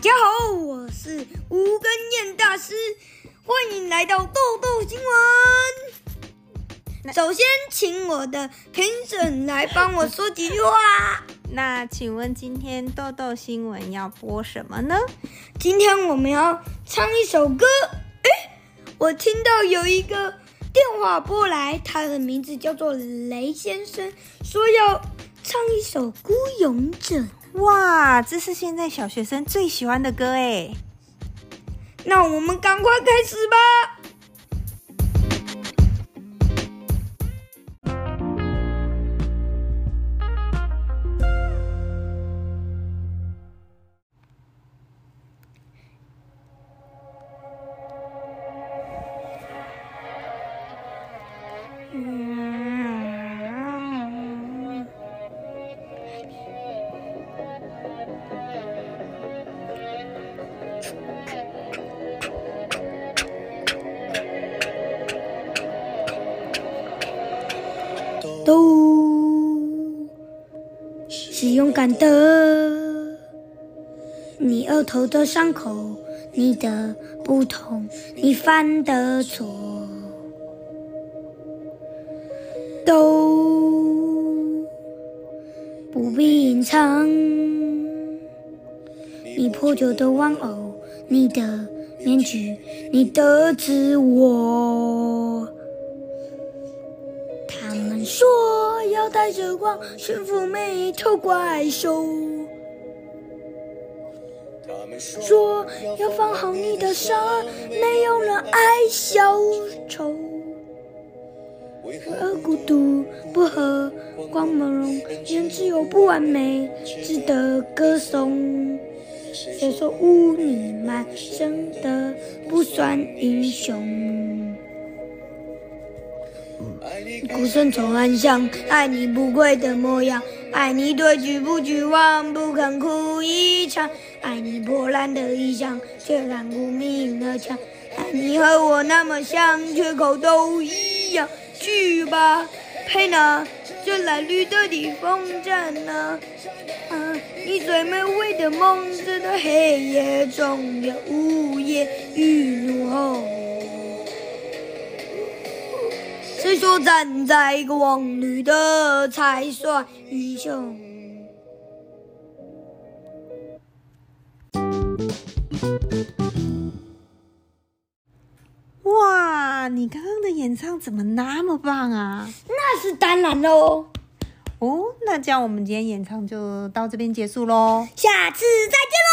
大家好，我是吴根燕大师，欢迎来到豆豆新闻。首先，请我的评审来帮我说几句话。那请问今天豆豆新闻要播什么呢？今天我们要唱一首歌。哎，我听到有一个电话拨来，他的名字叫做雷先生，说要唱一首《孤勇者》。哇，这是现在小学生最喜欢的歌诶！那我们赶快开始吧。都是勇敢的，你额头的伤口，你的不同，你犯的错，都不必隐藏。你破旧的玩偶，你的面具，你的自我。说要带着光驯服每一头怪兽，说要放好你的伤，没有人爱小丑。为何孤独不和光芒荣颜，只有不完美值得歌颂。谁说污泥满身的不算英雄？孤身走暗巷，爱你不跪的模样，爱你对举不绝望，不肯哭一场，爱你破烂的衣裳，却让无名而强，爱你和我那么像，缺口都一样。去吧，佩娜，这蓝绿的地方站哪？啊，你最美味的梦，在黑夜中有午夜与怒谁说站在光里的才算英雄？哇，你刚刚的演唱怎么那么棒啊？那是当然喽。哦，那这样我们今天演唱就到这边结束喽。下次再见喽！